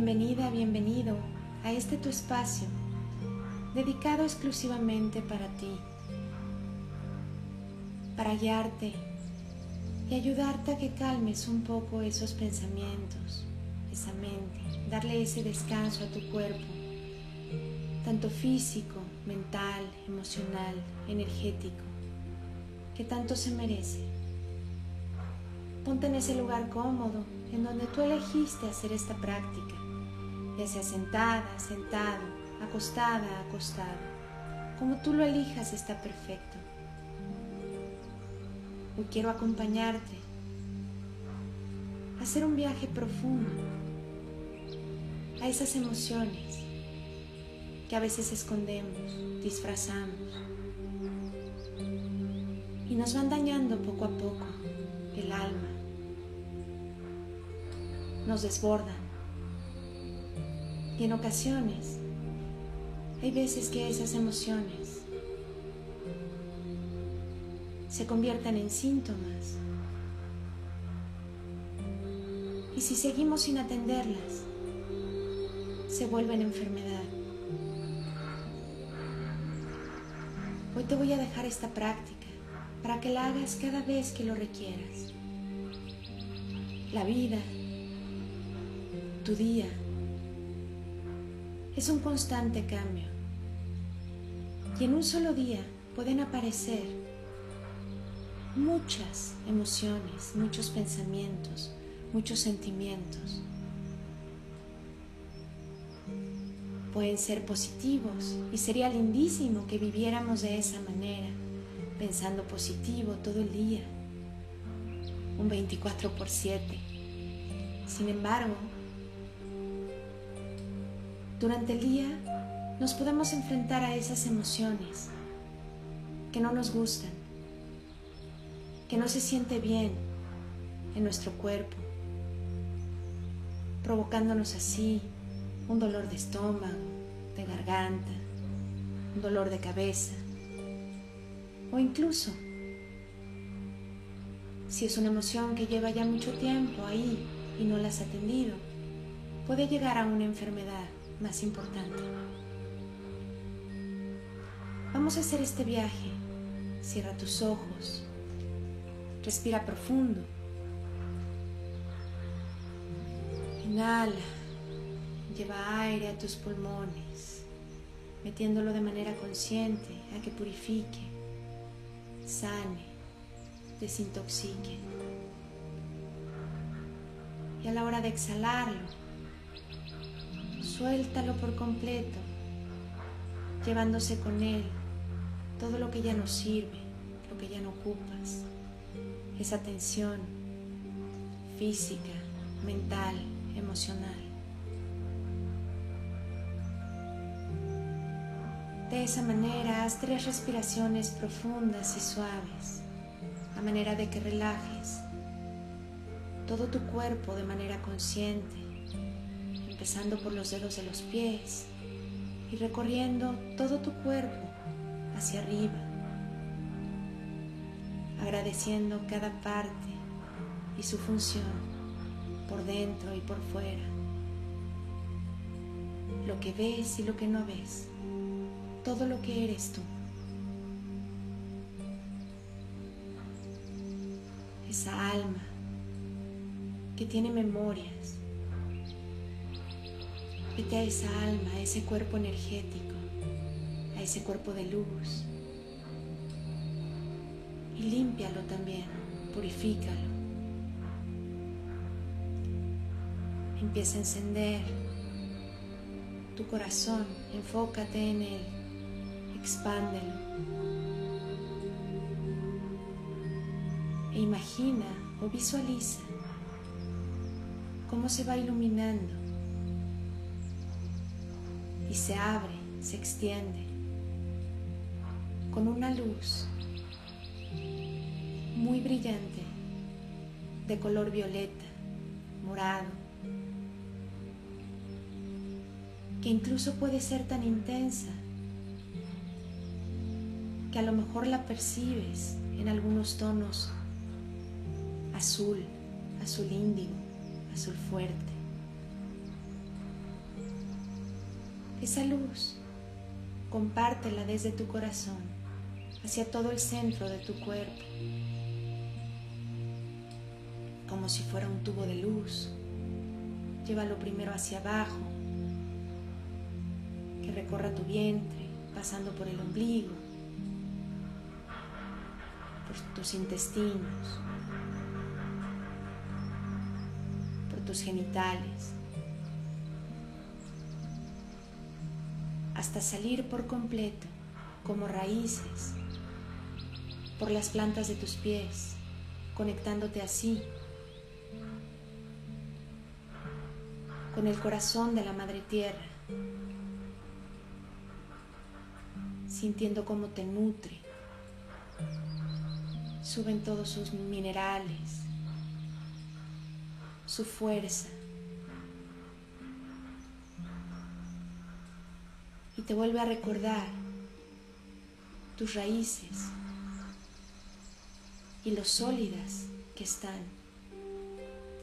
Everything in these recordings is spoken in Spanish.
Bienvenida, bienvenido a este tu espacio, dedicado exclusivamente para ti, para guiarte y ayudarte a que calmes un poco esos pensamientos, esa mente, darle ese descanso a tu cuerpo, tanto físico, mental, emocional, energético, que tanto se merece. Ponte en ese lugar cómodo en donde tú elegiste hacer esta práctica, ya sea sentada, sentado, acostada, acostado. Como tú lo elijas está perfecto. Hoy quiero acompañarte a hacer un viaje profundo a esas emociones que a veces escondemos, disfrazamos y nos van dañando poco a poco el alma, nos desbordan. Y en ocasiones hay veces que esas emociones se convierten en síntomas. Y si seguimos sin atenderlas, se vuelven enfermedad. Hoy te voy a dejar esta práctica para que la hagas cada vez que lo requieras. La vida tu día es un constante cambio y en un solo día pueden aparecer muchas emociones, muchos pensamientos, muchos sentimientos. Pueden ser positivos y sería lindísimo que viviéramos de esa manera, pensando positivo todo el día, un 24 por 7. Sin embargo, durante el día nos podemos enfrentar a esas emociones que no nos gustan, que no se siente bien en nuestro cuerpo, provocándonos así un dolor de estómago, de garganta, un dolor de cabeza o incluso si es una emoción que lleva ya mucho tiempo ahí y no la has atendido, puede llegar a una enfermedad más importante. Vamos a hacer este viaje. Cierra tus ojos. Respira profundo. Inhala. Lleva aire a tus pulmones, metiéndolo de manera consciente a que purifique, sane, desintoxique. Y a la hora de exhalarlo, Suéltalo por completo, llevándose con él todo lo que ya no sirve, lo que ya no ocupas, esa tensión física, mental, emocional. De esa manera, haz tres respiraciones profundas y suaves, a manera de que relajes todo tu cuerpo de manera consciente empezando por los dedos de los pies y recorriendo todo tu cuerpo hacia arriba, agradeciendo cada parte y su función por dentro y por fuera, lo que ves y lo que no ves, todo lo que eres tú. Esa alma que tiene memorias, Vete a esa alma, a ese cuerpo energético, a ese cuerpo de luz. Y límpialo también, purifícalo. Empieza a encender tu corazón, enfócate en él, expándelo. E imagina o visualiza cómo se va iluminando se abre, se extiende con una luz muy brillante de color violeta, morado, que incluso puede ser tan intensa que a lo mejor la percibes en algunos tonos azul, azul índigo, azul fuerte. Esa luz, compártela desde tu corazón hacia todo el centro de tu cuerpo, como si fuera un tubo de luz. Llévalo primero hacia abajo, que recorra tu vientre, pasando por el ombligo, por tus intestinos, por tus genitales, hasta salir por completo como raíces por las plantas de tus pies, conectándote así con el corazón de la Madre Tierra, sintiendo cómo te nutre. Suben todos sus minerales, su fuerza. Y te vuelve a recordar tus raíces y lo sólidas que están.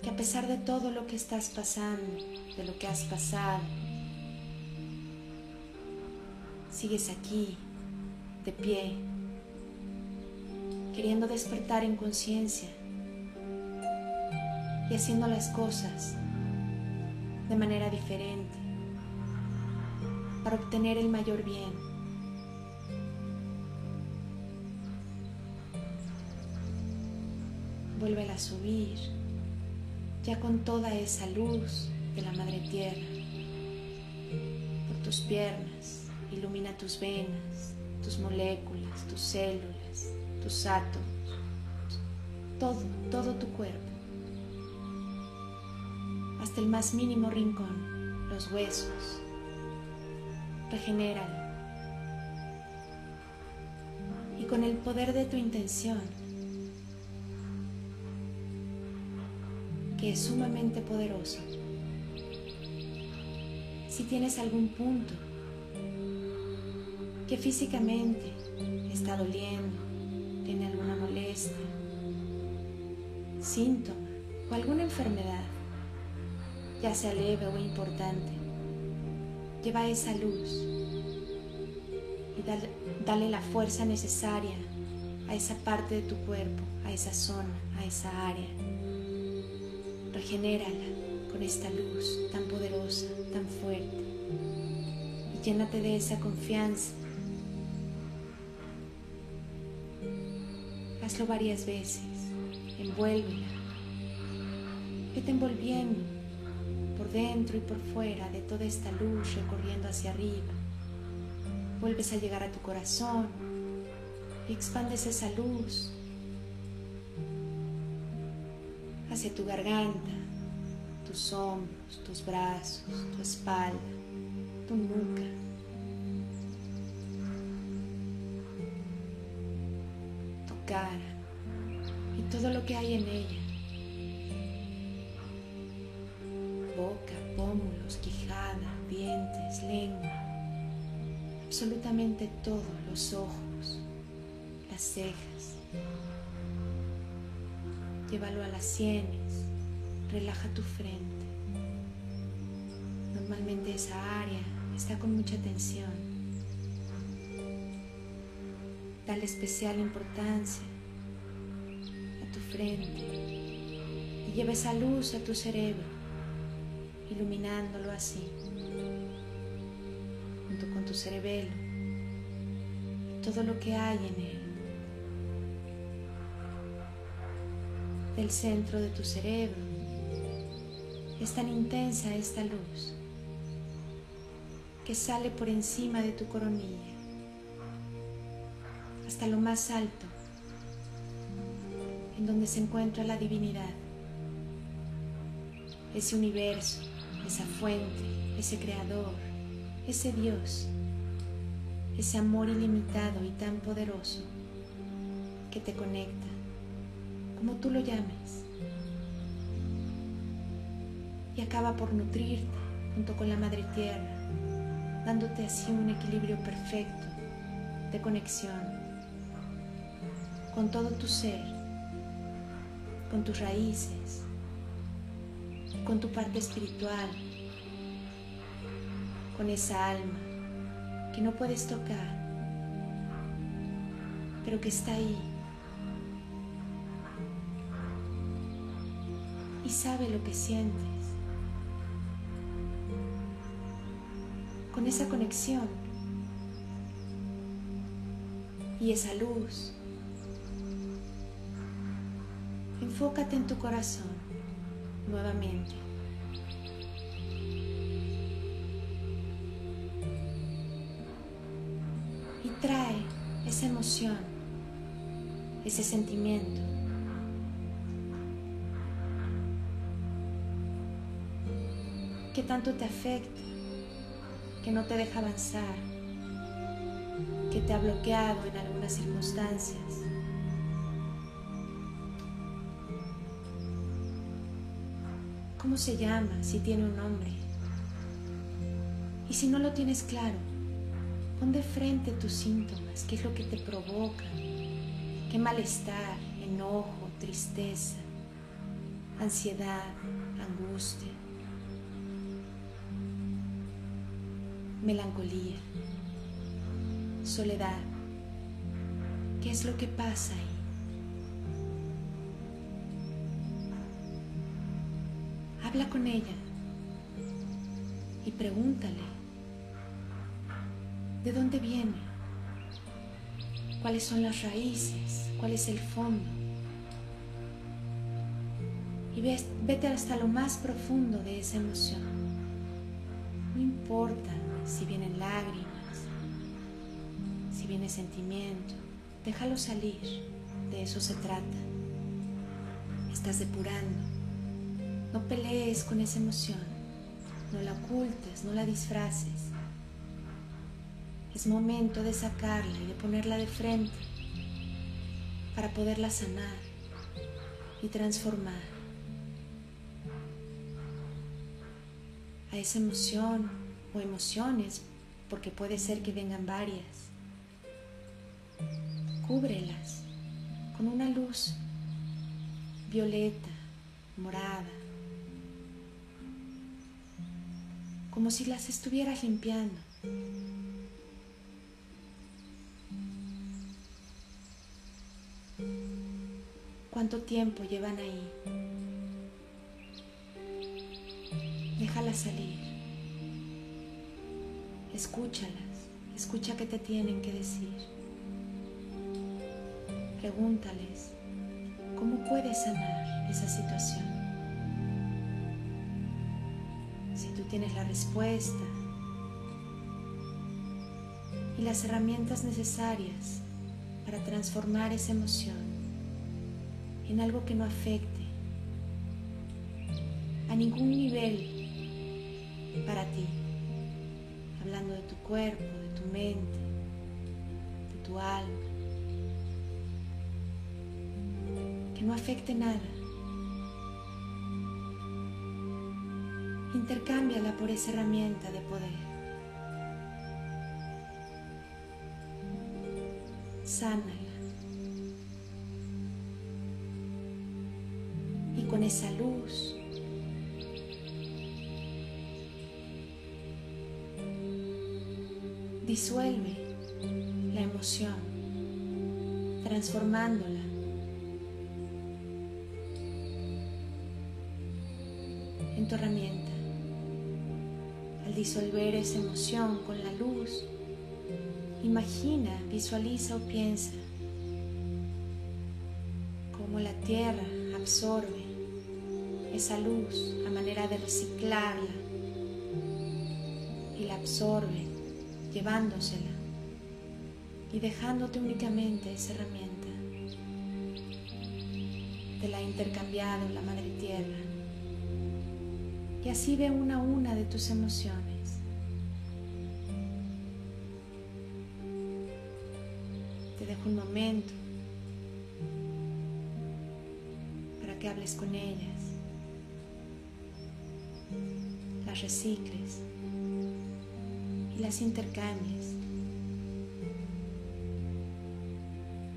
Que a pesar de todo lo que estás pasando, de lo que has pasado, sigues aquí, de pie, queriendo despertar en conciencia y haciendo las cosas de manera diferente para obtener el mayor bien. Vuelve a subir, ya con toda esa luz de la Madre Tierra, por tus piernas, ilumina tus venas, tus moléculas, tus células, tus átomos, todo, todo tu cuerpo, hasta el más mínimo rincón, los huesos, regenéralo. Y con el poder de tu intención, que es sumamente poderoso, si tienes algún punto que físicamente está doliendo, tiene alguna molestia, síntoma o alguna enfermedad, ya sea leve o importante, lleva esa luz y dale, la fuerza necesaria a esa parte de tu cuerpo, a esa zona, a esa área. Regenérala con esta luz tan poderosa, tan fuerte. Y llénate de esa confianza. Hazlo varias veces. Envuélvela. Vete envolviendo dentro y por fuera de toda esta luz recorriendo hacia arriba. Vuelves a llegar a tu corazón y expandes esa luz hacia tu garganta, tus hombros, tus brazos, tu espalda, tu nuca. Tu cara y todo lo que hay en ella. Boca, pómulos, quijada, dientes, lengua. Absolutamente todo, los ojos, las cejas. Llévalo a las sienes, relaja tu frente. Normalmente esa área está con mucha tensión. Dale especial importancia a tu frente y lleva esa luz a tu cerebro, iluminándolo así, junto con tu cerebelo, todo lo que hay en él. Del centro de tu cerebro es tan intensa esta luz que sale por encima de tu coronilla hasta lo más alto, en donde se encuentra la divinidad, ese universo, esa fuente, ese creador, ese Dios, ese amor ilimitado y tan poderoso que te conecta, como tú lo llames, y acaba por nutrirte junto con la Madre Tierra, dándote así un equilibrio perfecto de conexión con todo tu ser, con tus raíces, con tu parte espiritual, con esa alma que no puedes tocar, pero que está ahí y sabe lo que sientes. Con esa conexión y esa luz, enfócate en tu corazón nuevamente. Y trae esa emoción, ese sentimiento. que tanto te afecta, que no te deja avanzar, que te ha bloqueado en algunas circunstancias. ¿Cómo se llama? Si tiene un nombre. Y si no lo tienes claro, pon de frente tus síntomas, qué es lo que te provoca, qué malestar, enojo, tristeza, ansiedad, angustia. melancolía, soledad. ¿Qué es lo que pasa ahí? Habla con ella y pregúntale de dónde viene, cuáles son las raíces, cuál es el fondo. Y vete hasta lo más profundo de esa emoción. No importa si vienen lágrimas, si viene sentimiento, déjalo salir, de eso se trata. Estás depurando, no pelees con esa emoción, no la ocultes, no la disfraces. Es momento de sacarla y de ponerla de frente para poderla sanar y transformar a esa emoción o emociones, porque puede ser que vengan varias. Cúbrelas con una luz violeta, morada, como si las estuvieras limpiando. ¿Cuánto tiempo llevan ahí? Déjala salir. Escúchalas, escucha qué te tienen que decir. Pregúntales cómo puedes sanar esa situación. Tienes la respuesta y las herramientas necesarias para transformar esa emoción en algo que no afecte a ningún nivel para ti hablando de tu cuerpo, de tu mente, de tu alma. Que no afecte nada. Intercámbiala por esa herramienta de poder. Sánala. Y con esa luz Disuelve la emoción, transformándola. en tu herramienta. Disolver esa emoción con la luz, imagina, visualiza o piensa cómo la tierra absorbe esa luz a manera de reciclarla y la absorbe llevándosela y dejándote únicamente esa herramienta. Te la ha intercambiado la Madre Tierra. Y así ve una a una de tus emociones. Momento para que hables con ellas, las recicles y las intercambies.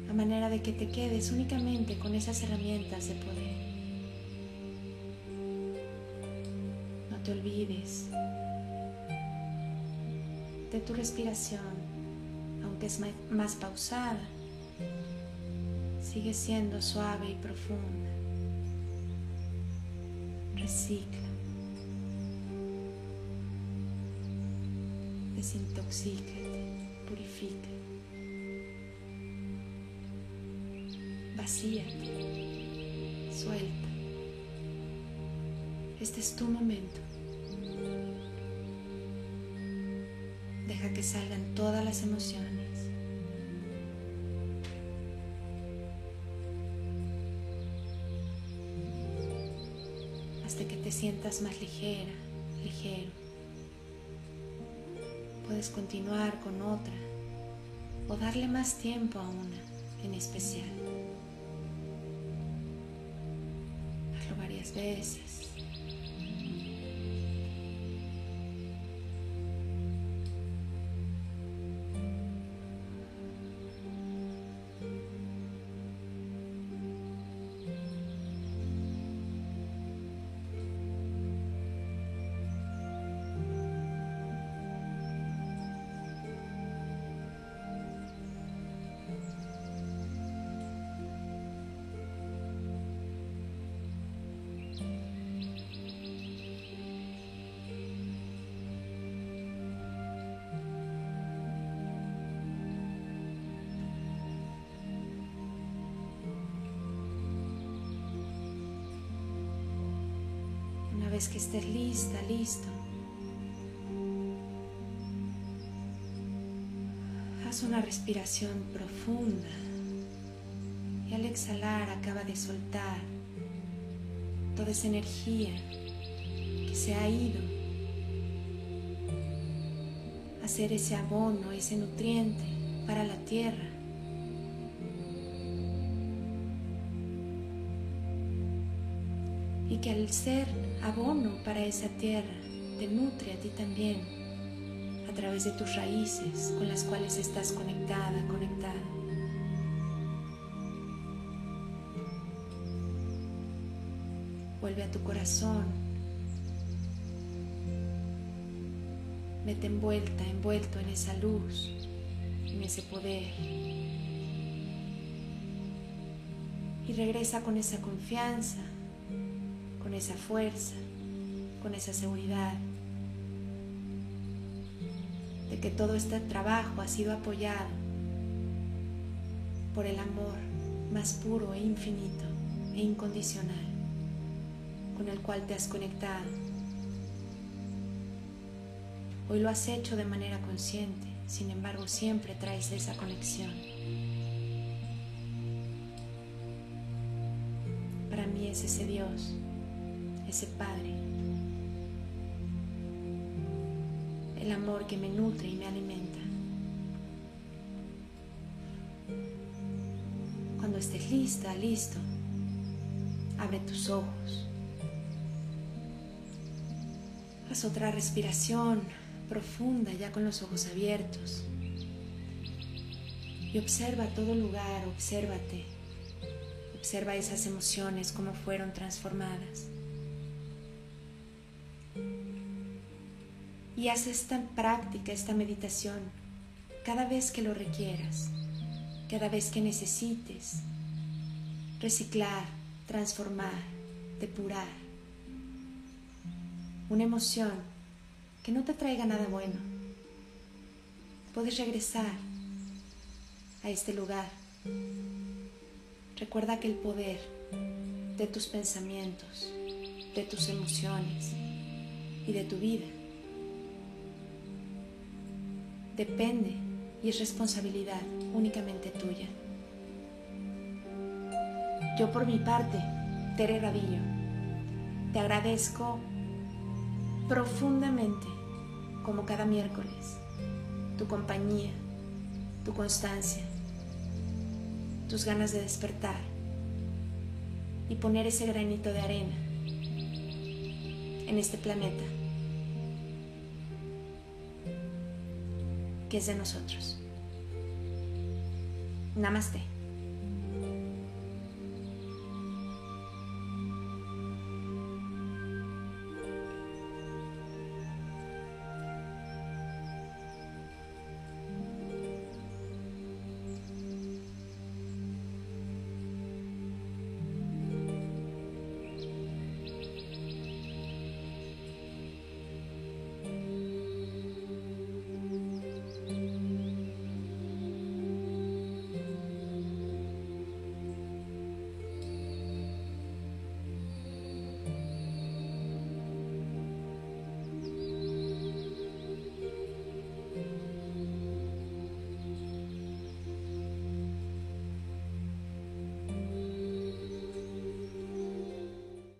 A manera de que te quedes únicamente con esas herramientas de poder. te olvides de tu respiración, aunque es más pausada, sigue siendo suave y profunda. Recicla. Desintoxícate, purifica. Vacíate, suelta. Este es tu momento. Deja que salgan todas las emociones. Sientas más ligera, ligero. Puedes continuar con otra o darle más tiempo a una en especial. Hazlo varias veces. Que estés lista, listo, haz una respiración profunda y al exhalar acaba de soltar toda esa energía que se ha ido a ser ese abono, ese nutriente para la tierra. Que al ser abono para esa tierra, te nutre a ti también a través de tus raíces con las cuales estás conectada, conectada. Vuelve a tu corazón. Vete envuelta, envuelto en esa luz, en ese poder. Y regresa con esa confianza, con esa fuerza, con esa seguridad de que todo este trabajo ha sido apoyado por el amor más puro e infinito e incondicional con el cual te has conectado. Hoy lo has hecho de manera consciente, sin embargo siempre traes esa conexión. Para mí es ese Dios ese Padre, el amor que me nutre y me alimenta. Cuando estés lista, listo, abre tus ojos. Haz otra respiración profunda ya con los ojos abiertos. Y observa todo lugar, obsérvate. Observa esas emociones, cómo fueron transformadas. Y haz esta práctica, esta meditación, cada vez que lo requieras, cada vez que necesites reciclar, transformar, depurar una emoción que no te traiga nada bueno. Puedes regresar a este lugar. Recuerda que el poder de tus pensamientos, de tus emociones y de tu vida depende y es responsabilidad únicamente tuya. Yo por mi parte, Tere Radillo, te agradezco profundamente, como cada miércoles, tu compañía, tu constancia, tus ganas de despertar y poner ese granito de arena en este planeta que es de nosotros. Namaste.